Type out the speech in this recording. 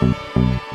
Música